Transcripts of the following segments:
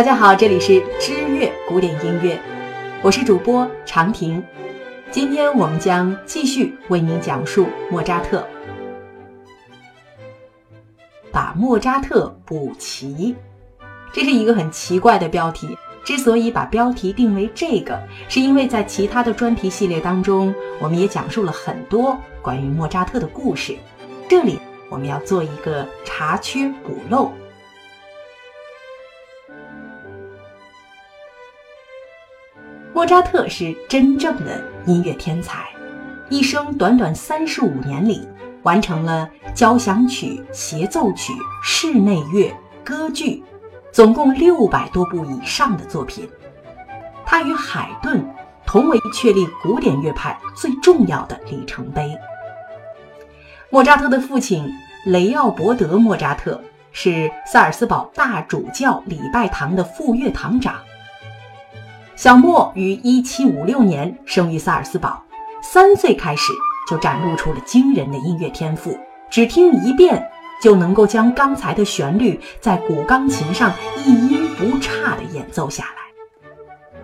大家好，这里是知乐古典音乐，我是主播长亭。今天我们将继续为您讲述莫扎特。把莫扎特补齐，这是一个很奇怪的标题。之所以把标题定为这个，是因为在其他的专题系列当中，我们也讲述了很多关于莫扎特的故事。这里我们要做一个查缺补漏。莫扎特是真正的音乐天才，一生短短三十五年里，完成了交响曲、协奏曲、室内乐、歌剧，总共六百多部以上的作品。他与海顿同为确立古典乐派最重要的里程碑。莫扎特的父亲雷奥伯德·莫扎特是萨尔斯堡大主教礼拜堂的副乐堂长。小莫于1756年生于萨尔斯堡，三岁开始就展露出了惊人的音乐天赋，只听一遍就能够将刚才的旋律在古钢琴上一音不差地演奏下来。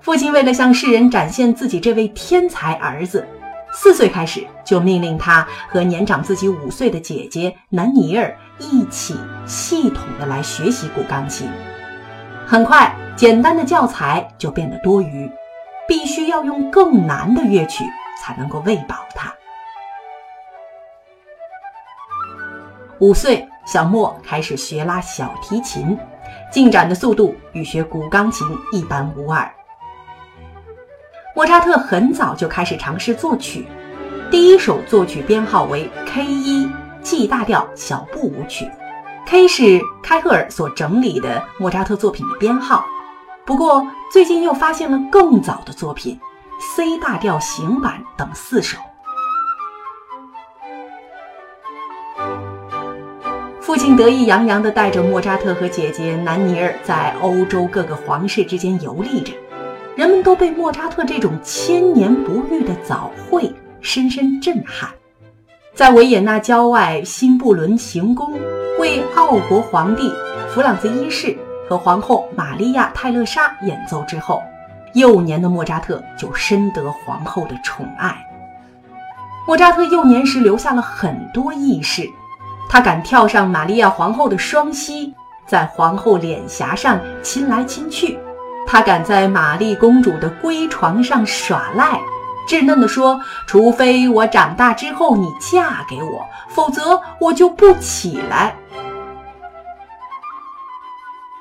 父亲为了向世人展现自己这位天才儿子，四岁开始就命令他和年长自己五岁的姐姐南尼尔一起系统的来学习古钢琴。很快。简单的教材就变得多余，必须要用更难的乐曲才能够喂饱他。五岁，小莫开始学拉小提琴，进展的速度与学古钢琴一般无二。莫扎特很早就开始尝试作曲，第一首作曲编号为 K 一 G 大调小步舞曲，K 是开赫尔所整理的莫扎特作品的编号。不过，最近又发现了更早的作品，C 大调行板等四首。父亲得意洋洋地带着莫扎特和姐姐南尼尔在欧洲各个皇室之间游历着，人们都被莫扎特这种千年不遇的早慧深深震撼。在维也纳郊外新布伦行宫，为奥国皇帝弗朗兹一世。和皇后玛利亚·泰勒莎演奏之后，幼年的莫扎特就深得皇后的宠爱。莫扎特幼年时留下了很多轶事，他敢跳上玛利亚皇后的双膝，在皇后脸颊上亲来亲去；他敢在玛丽公主的闺床上耍赖，稚嫩地说：“除非我长大之后你嫁给我，否则我就不起来。”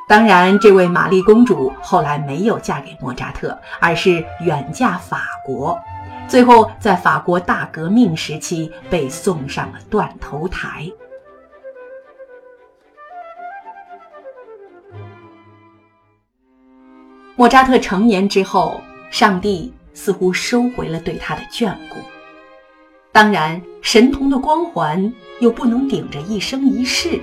当然，这位玛丽公主后来没有嫁给莫扎特，而是远嫁法国，最后在法国大革命时期被送上了断头台。莫扎特成年之后，上帝似乎收回了对他的眷顾，当然，神童的光环又不能顶着一生一世。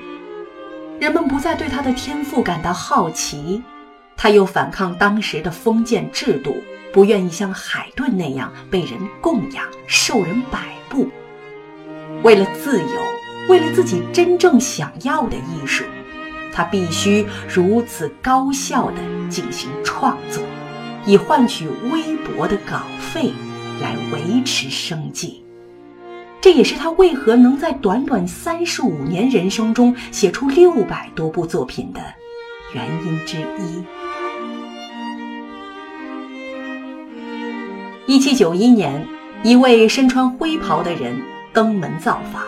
人们不再对他的天赋感到好奇，他又反抗当时的封建制度，不愿意像海顿那样被人供养、受人摆布。为了自由，为了自己真正想要的艺术，他必须如此高效地进行创作，以换取微薄的稿费来维持生计。这也是他为何能在短短三十五年人生中写出六百多部作品的原因之一。一七九一年，一位身穿灰袍的人登门造访，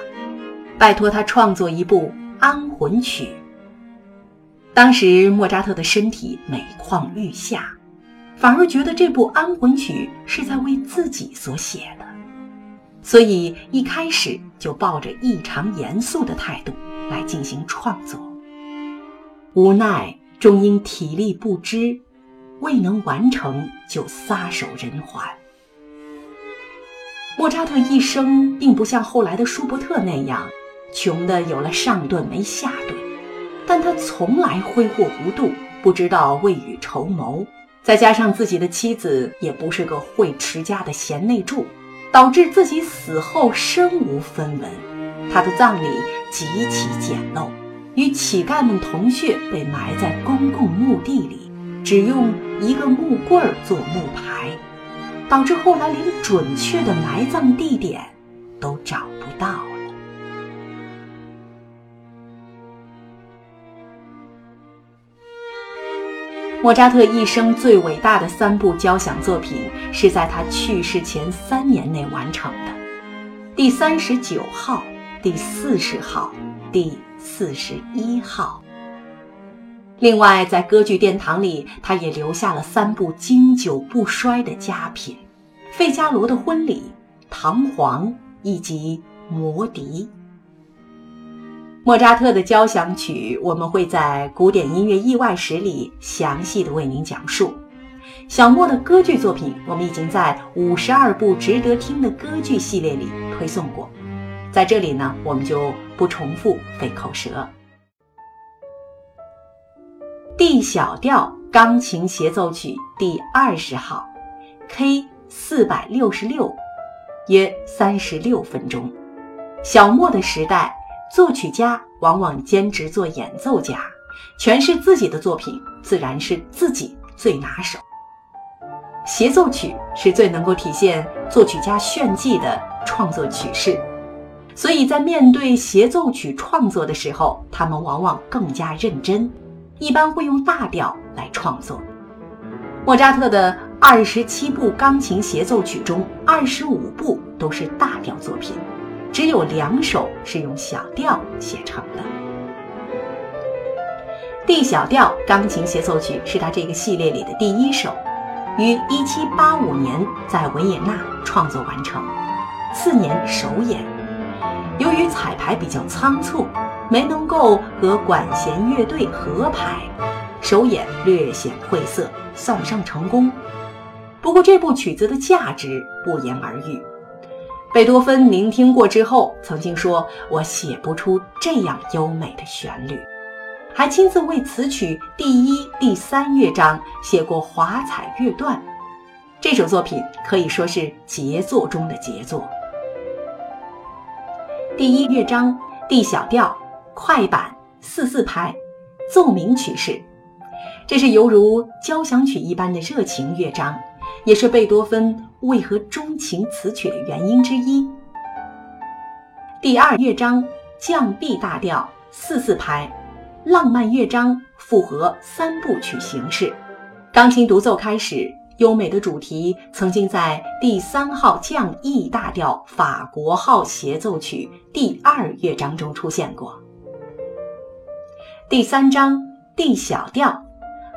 拜托他创作一部安魂曲。当时莫扎特的身体每况愈下，反而觉得这部安魂曲是在为自己所写的。所以一开始就抱着异常严肃的态度来进行创作，无奈终因体力不支，未能完成就撒手人寰。莫扎特一生并不像后来的舒伯特那样穷的有了上顿没下顿，但他从来挥霍无度，不知道未雨绸缪，再加上自己的妻子也不是个会持家的贤内助。导致自己死后身无分文，他的葬礼极其简陋，与乞丐们同穴被埋在公共墓地里，只用一个木棍做木牌，导致后来连准确的埋葬地点都找不到莫扎特一生最伟大的三部交响作品是在他去世前三年内完成的，第三十九号、第四十号、第四十一号。另外，在歌剧殿堂里，他也留下了三部经久不衰的佳品：《费加罗的婚礼》、《唐璜》以及《魔笛》。莫扎特的交响曲，我们会在《古典音乐意外史》里详细的为您讲述。小莫的歌剧作品，我们已经在五十二部值得听的歌剧系列里推送过，在这里呢，我们就不重复费口舌。D 小调钢琴协奏曲第二十号，K 四百六十六，约三十六分钟。小莫的时代。作曲家往往兼职做演奏家，诠释自己的作品自然是自己最拿手。协奏曲是最能够体现作曲家炫技的创作曲式，所以在面对协奏曲创作的时候，他们往往更加认真，一般会用大调来创作。莫扎特的二十七部钢琴协奏曲中，二十五部都是大调作品。只有两首是用小调写成的。D 小调钢琴协奏曲是他这个系列里的第一首，于1785年在维也纳创作完成，次年首演。由于彩排比较仓促，没能够和管弦乐队合排，首演略显晦涩，算不上成功。不过这部曲子的价值不言而喻。贝多芬聆听过之后，曾经说：“我写不出这样优美的旋律。”还亲自为此曲第一、第三乐章写过华彩乐段。这首作品可以说是杰作中的杰作。第一乐章 D 小调快板四四拍，奏鸣曲式，这是犹如交响曲一般的热情乐章。也是贝多芬为何钟情此曲的原因之一。第二乐章降 B 大调四四拍，浪漫乐章复合三部曲形式，钢琴独奏开始，优美的主题曾经在第三号降 E 大调法国号协奏曲第二乐章中出现过。第三章 D 小调，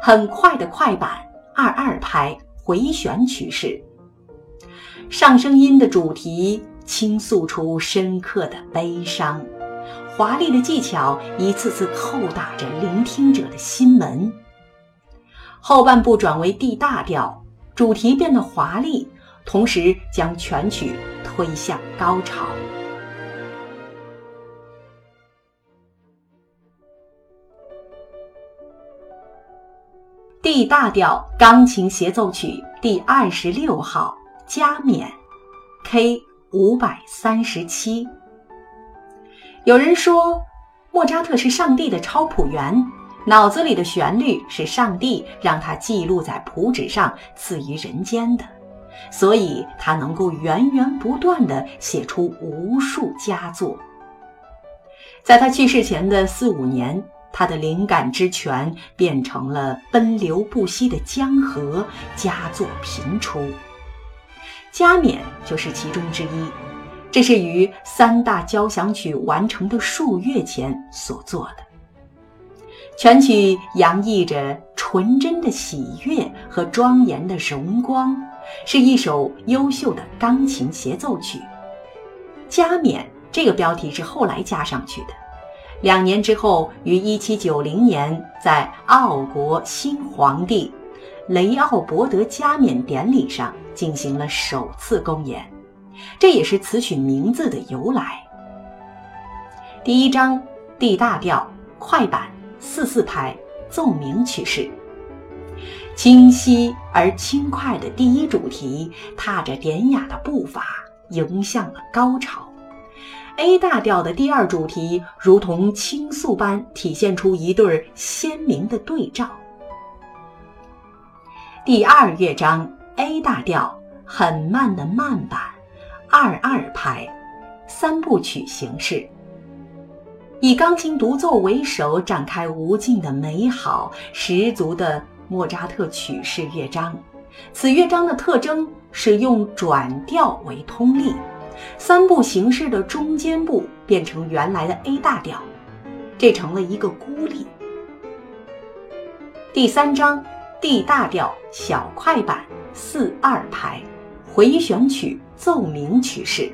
很快的快板二二拍。回旋曲式，上声音的主题倾诉出深刻的悲伤，华丽的技巧一次次叩打着聆听者的心门。后半部转为 D 大调，主题变得华丽，同时将全曲推向高潮。D 大调钢琴协奏曲第二十六号加冕，K 五百三十七。有人说，莫扎特是上帝的超谱员，脑子里的旋律是上帝让他记录在谱纸上赐予人间的，所以他能够源源不断地写出无数佳作。在他去世前的四五年。他的灵感之泉变成了奔流不息的江河，佳作频出。加冕就是其中之一，这是于三大交响曲完成的数月前所做的。全曲洋溢着纯真的喜悦和庄严的荣光，是一首优秀的钢琴协奏曲。加冕这个标题是后来加上去的。两年之后，于1790年，在奥国新皇帝雷奥伯德加冕典礼上进行了首次公演，这也是此曲名字的由来。第一章 D 大调快板四四拍奏鸣曲式，清晰而轻快的第一主题，踏着典雅的步伐迎向了高潮。A 大调的第二主题如同倾诉般体现出一对鲜明的对照。第二乐章 A 大调很慢的慢板，二二拍，三部曲形式，以钢琴独奏为首，展开无尽的美好，十足的莫扎特曲式乐章。此乐章的特征是用转调为通例。三部形式的中间部变成原来的 A 大调，这成了一个孤立。第三章 D 大调小快板四二拍，回旋曲奏鸣曲式，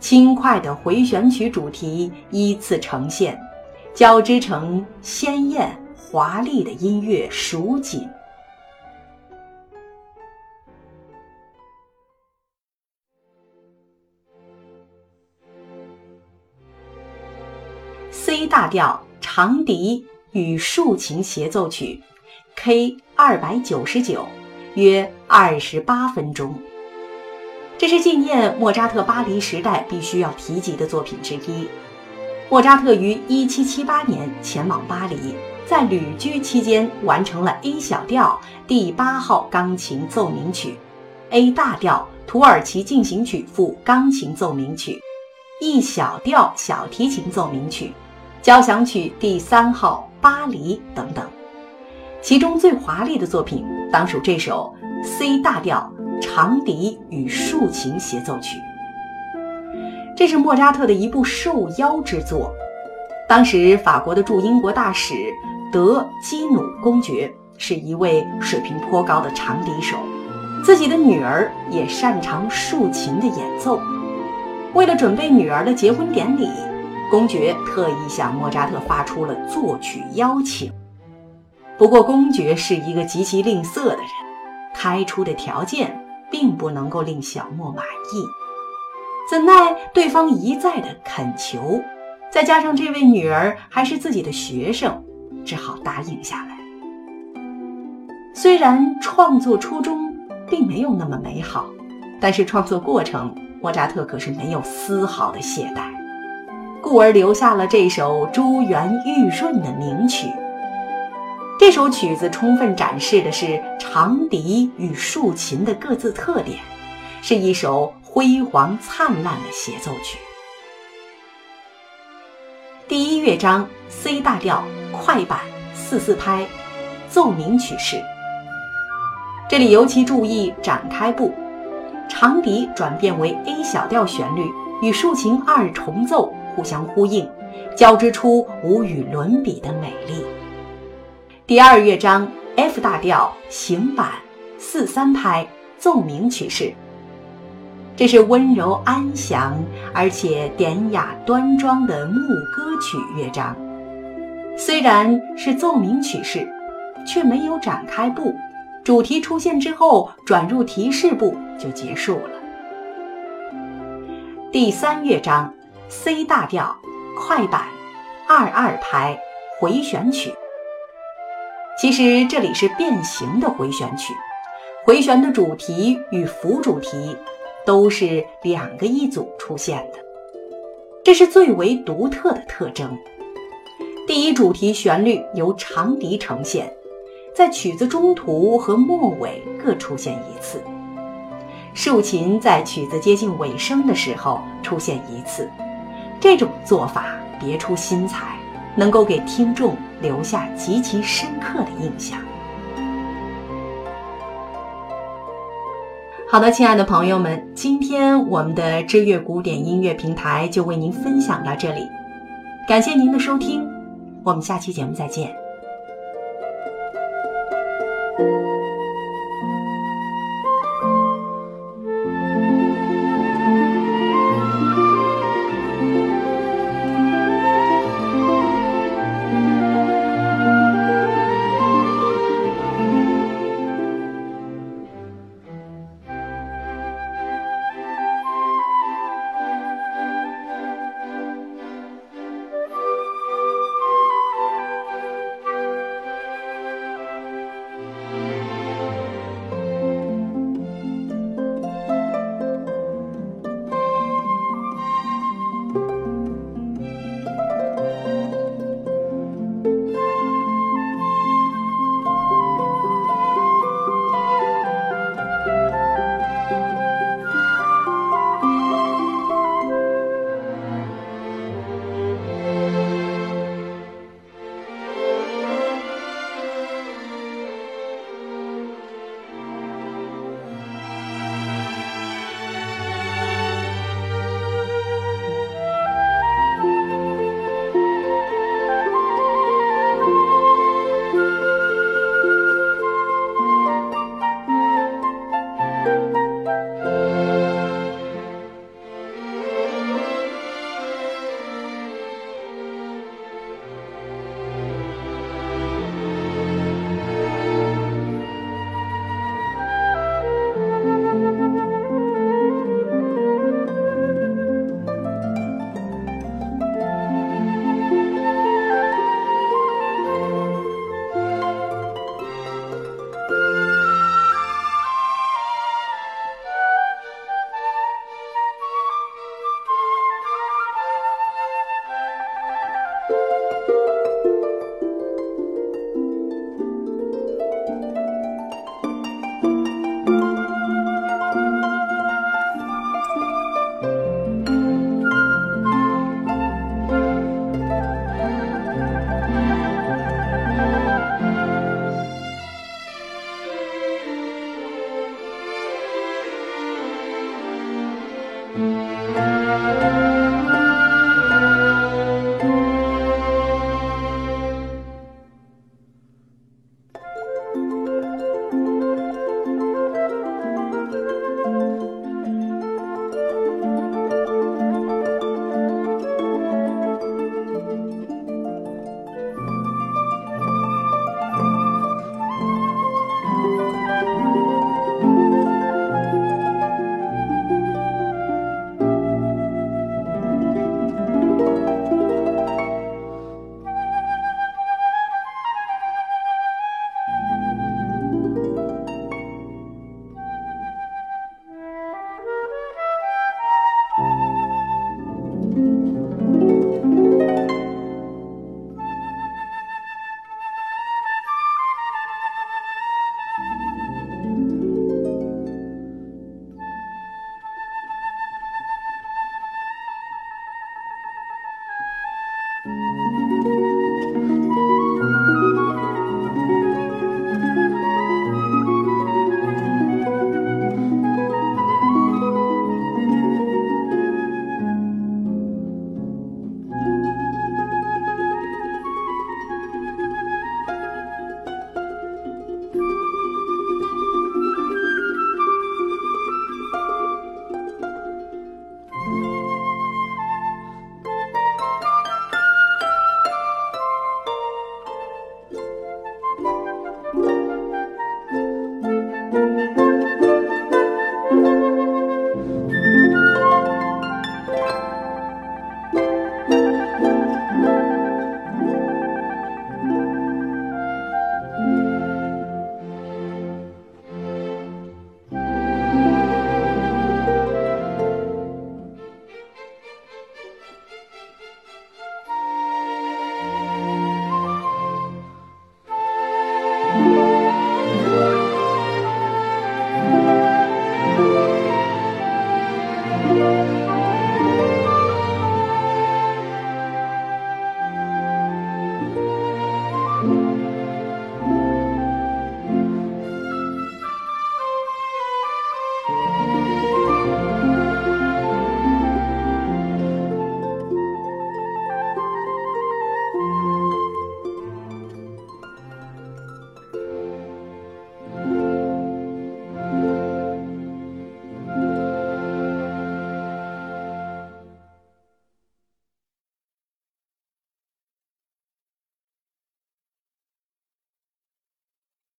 轻快的回旋曲主题依次呈现，交织成鲜艳华丽的音乐蜀锦。C 大调长笛与竖琴协奏曲，K 二百九十九，约二十八分钟。这是纪念莫扎特巴黎时代必须要提及的作品之一。莫扎特于一七七八年前往巴黎，在旅居期间完成了 A 小调第八号钢琴奏鸣曲、A 大调土耳其进行曲附钢琴奏鸣曲、E 小调小提琴奏鸣曲。交响曲第三号《巴黎》等等，其中最华丽的作品当属这首 C 大调长笛与竖琴协奏曲。这是莫扎特的一部受邀之作。当时法国的驻英国大使德基努公爵是一位水平颇高的长笛手，自己的女儿也擅长竖琴的演奏。为了准备女儿的结婚典礼。公爵特意向莫扎特发出了作曲邀请，不过公爵是一个极其吝啬的人，开出的条件并不能够令小莫满意。怎奈对方一再的恳求，再加上这位女儿还是自己的学生，只好答应下来。虽然创作初衷并没有那么美好，但是创作过程，莫扎特可是没有丝毫的懈怠。故而留下了这首珠圆玉润的名曲。这首曲子充分展示的是长笛与竖琴的各自特点，是一首辉煌灿烂的协奏曲。第一乐章 C 大调快板四四拍，奏鸣曲式。这里尤其注意展开部，长笛转变为 A 小调旋律，与竖琴二重奏。互相呼应，交织出无与伦比的美丽。第二乐章 F 大调行板四三拍奏鸣曲式，这是温柔安详而且典雅端庄的牧歌曲乐章。虽然是奏鸣曲式，却没有展开部，主题出现之后转入提示部就结束了。第三乐章。C 大调快板二二拍回旋曲，其实这里是变形的回旋曲，回旋的主题与辅主题都是两个一组出现的，这是最为独特的特征。第一主题旋律由长笛呈现，在曲子中途和末尾各出现一次，竖琴在曲子接近尾声的时候出现一次。这种做法别出心裁，能够给听众留下极其深刻的印象。好的，亲爱的朋友们，今天我们的知乐古典音乐平台就为您分享到这里，感谢您的收听，我们下期节目再见。